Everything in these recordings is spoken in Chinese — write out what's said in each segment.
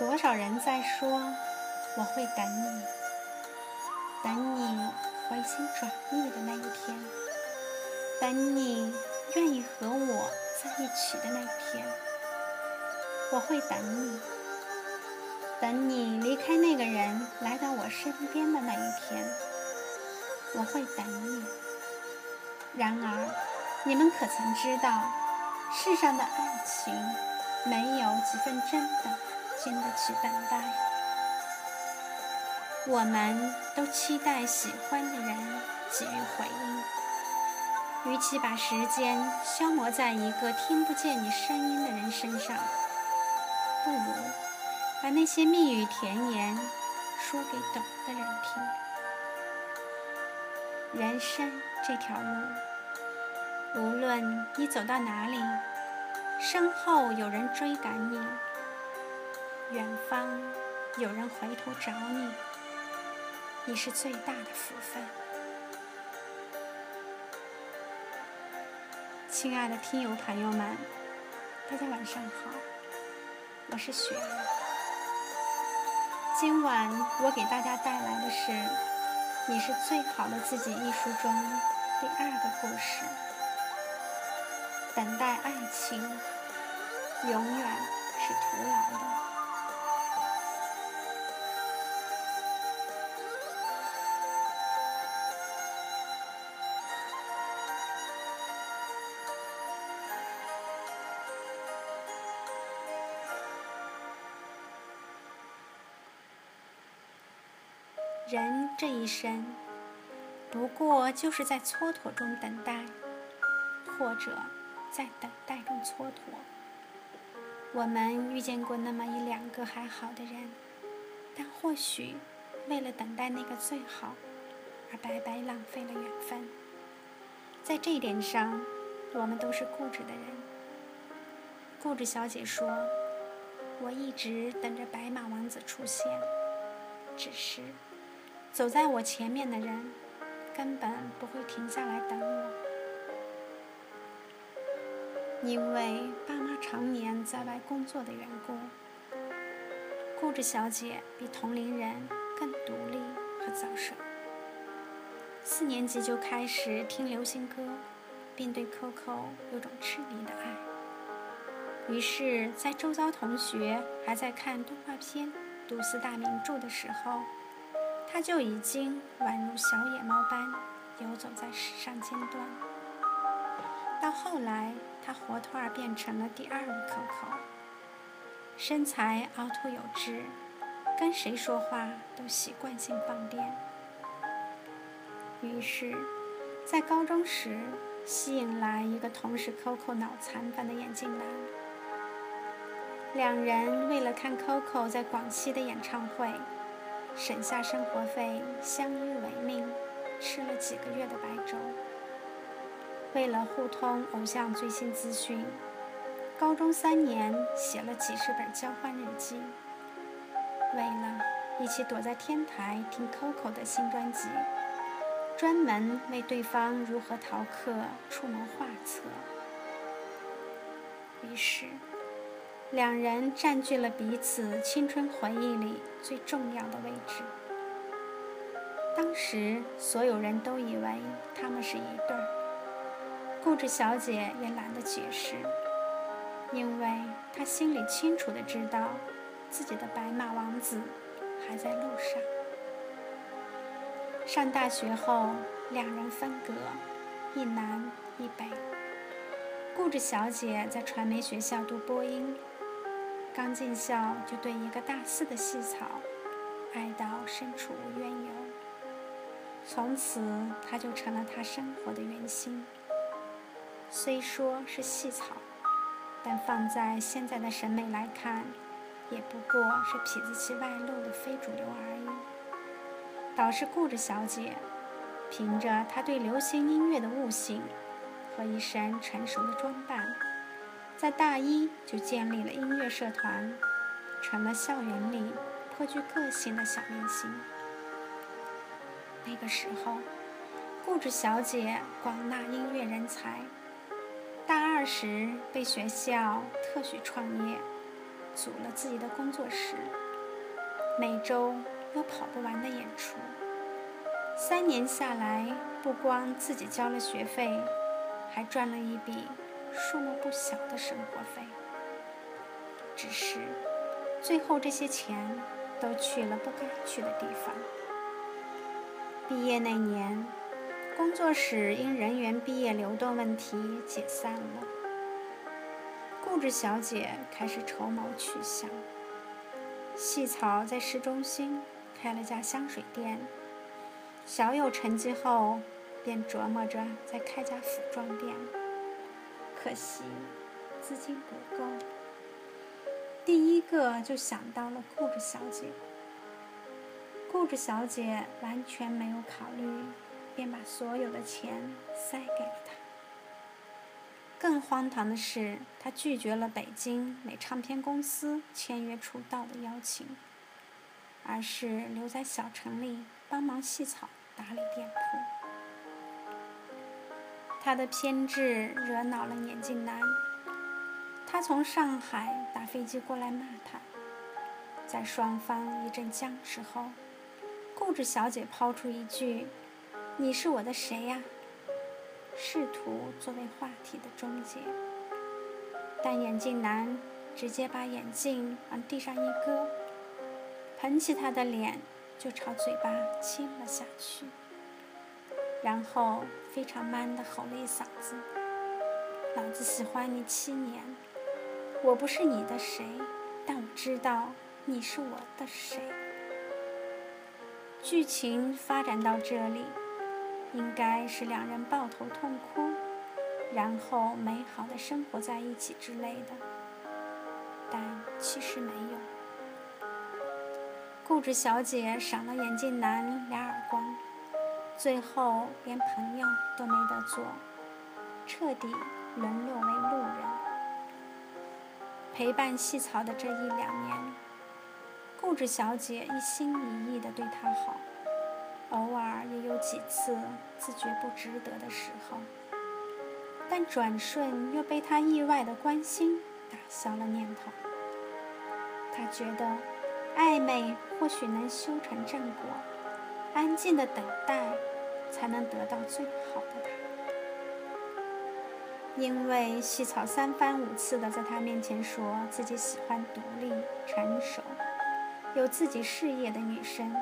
多少人在说我会等你，等你回心转意的那一天，等你愿意和我在一起的那一天，我会等你，等你离开那个人来到我身边的那一天，我会等你。然而，你们可曾知道，世上的爱情没有几分真的。经得起等待，我们都期待喜欢的人给予回应。与其把时间消磨在一个听不见你声音的人身上，不如把那些蜜语甜言说给懂的人听。人生这条路，无论你走到哪里，身后有人追赶你。远方有人回头找你，你是最大的福分。亲爱的听友朋友们，大家晚上好，我是雪儿。今晚我给大家带来的是《你是最好的自己》一书中第二个故事：等待爱情永远是徒劳的。人这一生，不过就是在蹉跎中等待，或者在等待中蹉跎。我们遇见过那么一两个还好的人，但或许为了等待那个最好，而白白浪费了缘分。在这一点上，我们都是固执的人。固执小姐说：“我一直等着白马王子出现，只是……”走在我前面的人，根本不会停下来等我，因为爸妈常年在外工作的缘故。固执小姐比同龄人更独立和早熟，四年级就开始听流行歌，并对 Coco 有种痴迷的爱。于是，在周遭同学还在看动画片、读四大名著的时候。他就已经宛如小野猫般游走在时尚尖端。到后来，他活脱儿变成了第二个 Coco，身材凹凸有致，跟谁说话都习惯性放电。于是，在高中时，吸引来一个同时 Coco 脑残粉的眼镜男。两人为了看 Coco 在广西的演唱会。省下生活费，相依为命，吃了几个月的白粥。为了互通偶像最新资讯，高中三年写了几十本交换日记。为了一起躲在天台听 Coco 的新专辑，专门为对方如何逃课出谋划策。于是。两人占据了彼此青春回忆里最重要的位置。当时所有人都以为他们是一对儿，顾执小姐也懒得解释，因为她心里清楚的知道，自己的白马王子还在路上。上大学后，两人分隔，一南一北。顾执小姐在传媒学校读播音。刚进校就对一个大四的细草爱到身处无缘由，从此他就成了他生活的圆心。虽说是细草，但放在现在的审美来看，也不过是痞子气外露的非主流而已。倒是顾着小姐，凭着她对流行音乐的悟性和一身成熟的装扮。在大一就建立了音乐社团，成了校园里颇具个性的小明星。那个时候，固执小姐广纳音乐人才，大二时被学校特许创业，组了自己的工作室，每周有跑不完的演出。三年下来，不光自己交了学费，还赚了一笔数目不小的生活费。只是，最后这些钱都去了不该去的地方。毕业那年，工作室因人员毕业流动问题解散了。顾志小姐开始筹谋去向。细草在市中心开了家香水店，小有成绩后，便琢磨着再开家服装店。可惜资金不够，第一个就想到了顾志小姐。顾着小姐完全没有考虑，便把所有的钱塞给了他。更荒唐的是，他拒绝了北京美唱片公司签约出道的邀请，而是留在小城里帮忙细草打理店铺。他的偏执惹恼了眼镜男，他从上海打飞机过来骂他，在双方一阵僵持后。顾着小姐抛出一句：“你是我的谁呀？”试图作为话题的终结，但眼镜男直接把眼镜往地上一搁，捧起她的脸就朝嘴巴亲了下去，然后非常 man 的吼了一嗓子：“老子喜欢你七年，我不是你的谁，但我知道你是我的谁。”剧情发展到这里，应该是两人抱头痛哭，然后美好的生活在一起之类的，但其实没有。固执小姐赏了眼镜男俩耳光，最后连朋友都没得做，彻底沦落为路人。陪伴细草的这一两年。固执小姐一心一意地对他好，偶尔也有几次自觉不值得的时候，但转瞬又被他意外的关心打消了念头。他觉得暧昧或许能修成正果，安静的等待才能得到最好的他。因为细草三番五次的在他面前说自己喜欢独立、成熟。有自己事业的女生，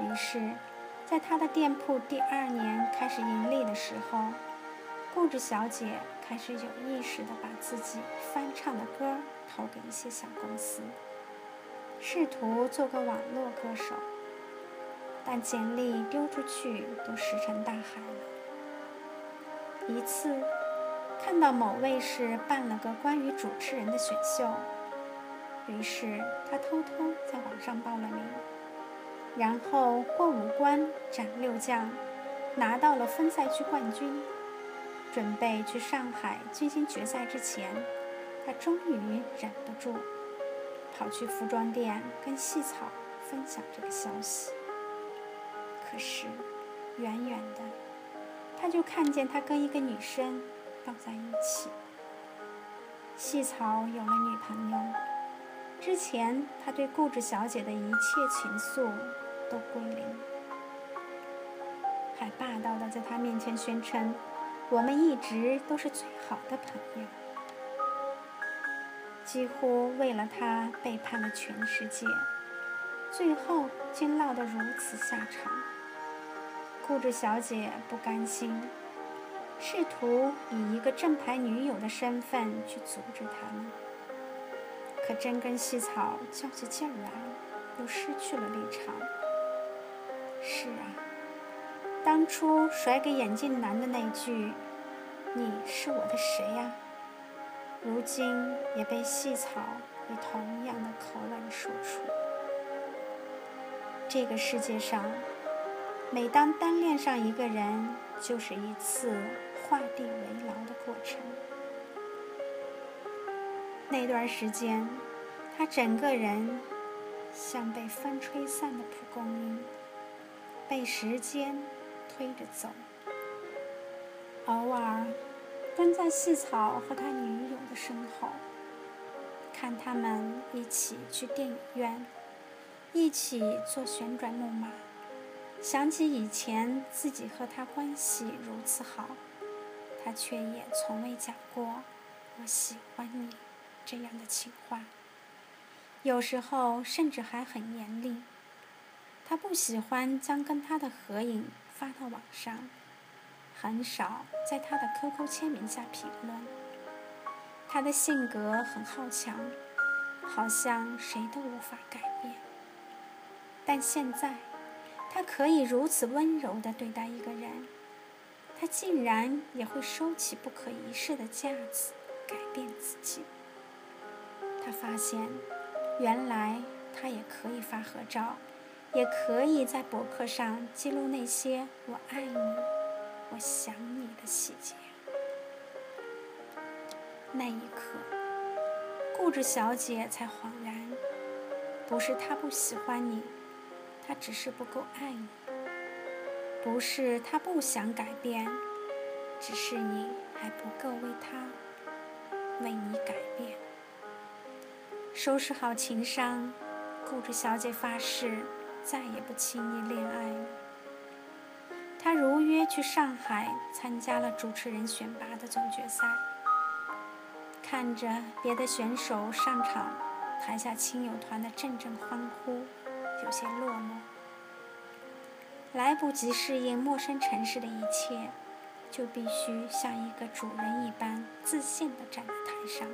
于是，在她的店铺第二年开始盈利的时候，顾着小姐开始有意识的把自己翻唱的歌投给一些小公司，试图做个网络歌手。但简历丢出去都石沉大海了。一次，看到某卫视办了个关于主持人的选秀。于是他偷偷在网上报了名，然后过五关斩六将，拿到了分赛区冠军。准备去上海进行决赛之前，他终于忍不住，跑去服装店跟细草分享这个消息。可是，远远的，他就看见他跟一个女生抱在一起。细草有了女朋友。之前，他对顾志小姐的一切情愫都归零，还霸道的在她面前宣称：“我们一直都是最好的朋友。”几乎为了他背叛了全世界，最后竟落得如此下场。顾志小姐不甘心，试图以一个正牌女友的身份去阻止他们。可真跟细草较起劲来，又失去了立场。是啊，当初甩给眼镜男的那句“你是我的谁呀”，如今也被细草以同样的口吻说出。这个世界上，每当单恋上一个人，就是一次画地为牢的过程。那段时间，他整个人像被风吹散的蒲公英，被时间推着走。偶尔跟在细草和他女友的身后，看他们一起去电影院，一起坐旋转木马，想起以前自己和他关系如此好，他却也从未讲过“我喜欢你”这样的情话。有时候甚至还很严厉。他不喜欢将跟他的合影发到网上，很少在他的 QQ 签名下评论。他的性格很好强，好像谁都无法改变。但现在，他可以如此温柔地对待一个人，他竟然也会收起不可一世的架子，改变自己。他发现，原来他也可以发合照，也可以在博客上记录那些“我爱你”“我想你”的细节。那一刻，固执小姐才恍然，不是他不喜欢你，他只是不够爱你；不是他不想改变，只是你还不够为他、为你改变。收拾好情伤，固执小姐发誓再也不轻易恋爱了。她如约去上海参加了主持人选拔的总决赛。看着别的选手上场，台下亲友团的阵阵欢呼，有些落寞。来不及适应陌生城市的一切，就必须像一个主人一般自信地站在台上。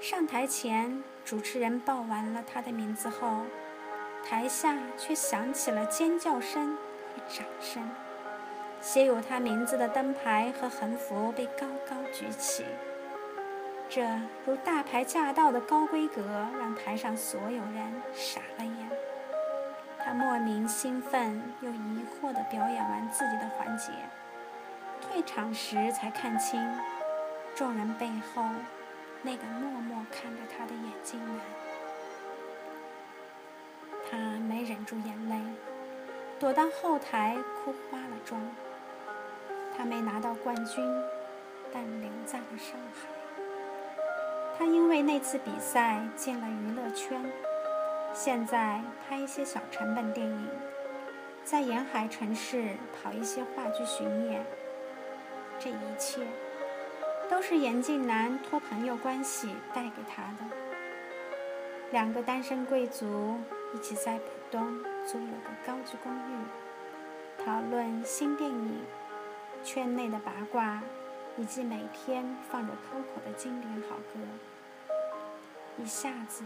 上台前，主持人报完了他的名字后，台下却响起了尖叫声和掌声。写有他名字的灯牌和横幅被高高举起。这如大牌驾到的高规格，让台上所有人傻了眼。他莫名兴奋又疑惑地表演完自己的环节，退场时才看清，众人背后那个默默看着他的眼睛男。他没忍住眼泪，躲到后台哭花了妆。他没拿到冠军，但留在了上海。他因为那次比赛进了娱乐圈，现在拍一些小成本电影，在沿海城市跑一些话剧巡演。这一切都是严静南托朋友关系带给他的。两个单身贵族一起在浦东租了个高级公寓，讨论新电影、圈内的八卦。以及每天放着 Coco 的经典好歌，一下子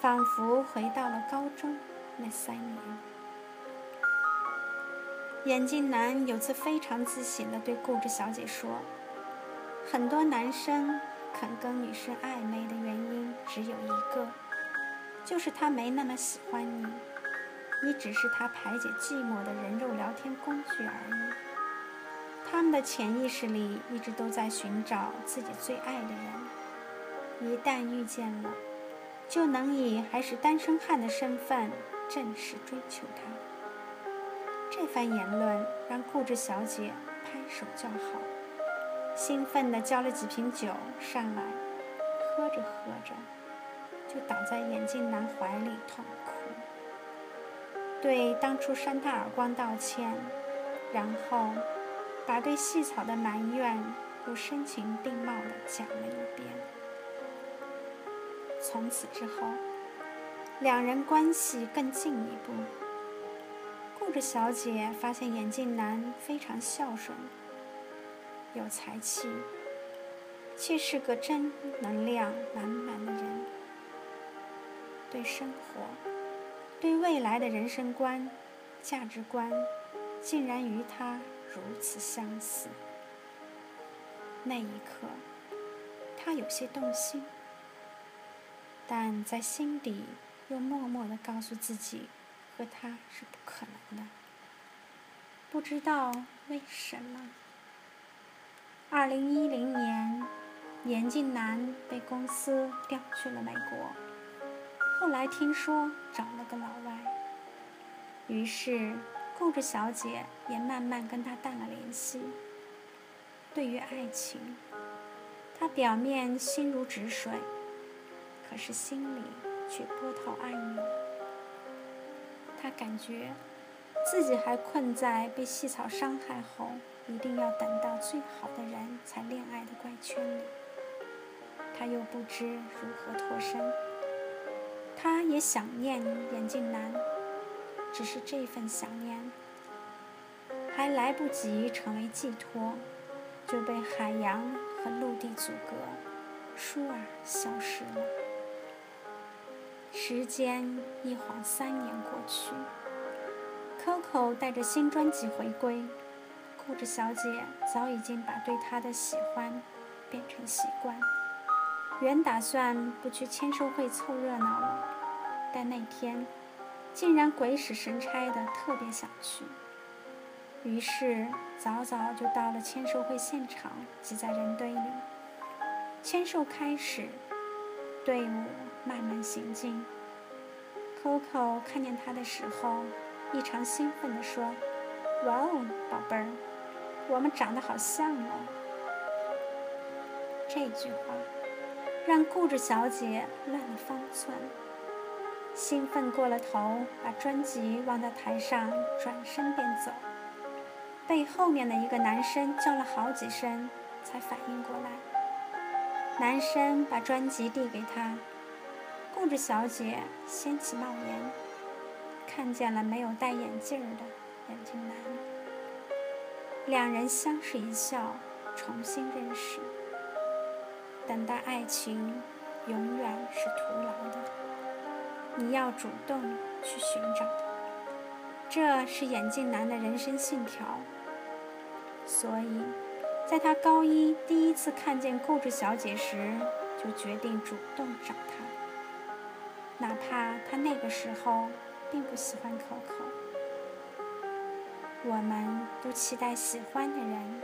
仿佛回到了高中那三年。眼镜男有次非常自信地对顾着小姐说：“很多男生肯跟女生暧昧的原因只有一个，就是他没那么喜欢你，你只是他排解寂寞的人肉聊天工具而已。”他们的潜意识里一直都在寻找自己最爱的人，一旦遇见了，就能以还是单身汉的身份正式追求他。这番言论让固执小姐拍手叫好，兴奋地叫了几瓶酒上来，喝着喝着，就倒在眼镜男怀里痛哭，对当初扇他耳光道歉，然后。把对细草的埋怨又声情并茂地讲了一遍。从此之后，两人关系更进一步。顾着小姐发现眼镜男非常孝顺，有才气，却是个正能量满满的人。对生活、对未来的人生观、价值观，竟然与他。如此相似，那一刻，他有些动心，但在心底又默默地告诉自己，和他是不可能的。不知道为什么，二零一零年，严静南被公司调去了美国，后来听说找了个老外，于是。顾着小姐也慢慢跟他淡了联系。对于爱情，他表面心如止水，可是心里却波涛暗涌。他感觉自己还困在被细草伤害后，一定要等到最好的人才恋爱的怪圈里。他又不知如何脱身。他也想念眼镜男，只是这份想念还来不及成为寄托，就被海洋和陆地阻隔，舒儿消失了。时间一晃三年过去，Coco 带着新专辑回归，固执小姐早已经把对他的喜欢变成习惯。原打算不去签售会凑热闹了，但那天竟然鬼使神差的特别想去，于是早早就到了签售会现场，挤在人堆里。签售开始，队伍慢慢行进。Coco 看见他的时候，异常兴奋地说：“哇哦，宝贝儿，我们长得好像哦。”这句话。让固执小姐乱了方寸，兴奋过了头，把专辑忘在台上，转身便走。被后面的一个男生叫了好几声，才反应过来。男生把专辑递给他，固执小姐掀起帽檐，看见了没有戴眼镜的眼镜男。两人相视一笑，重新认识。等待爱情，永远是徒劳的。你要主动去寻找，这是眼镜男的人生信条。所以，在他高一第一次看见固执小姐时，就决定主动找她，哪怕他那个时候并不喜欢 Coco。我们都期待喜欢的人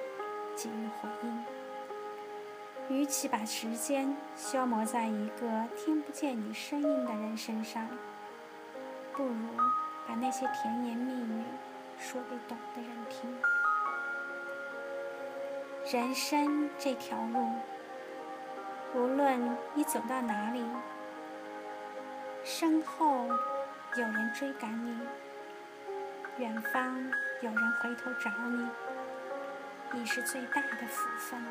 给予回应。与其把时间消磨在一个听不见你声音的人身上，不如把那些甜言蜜语说给懂的人听。人生这条路，无论你走到哪里，身后有人追赶你，远方有人回头找你，已是最大的福分了。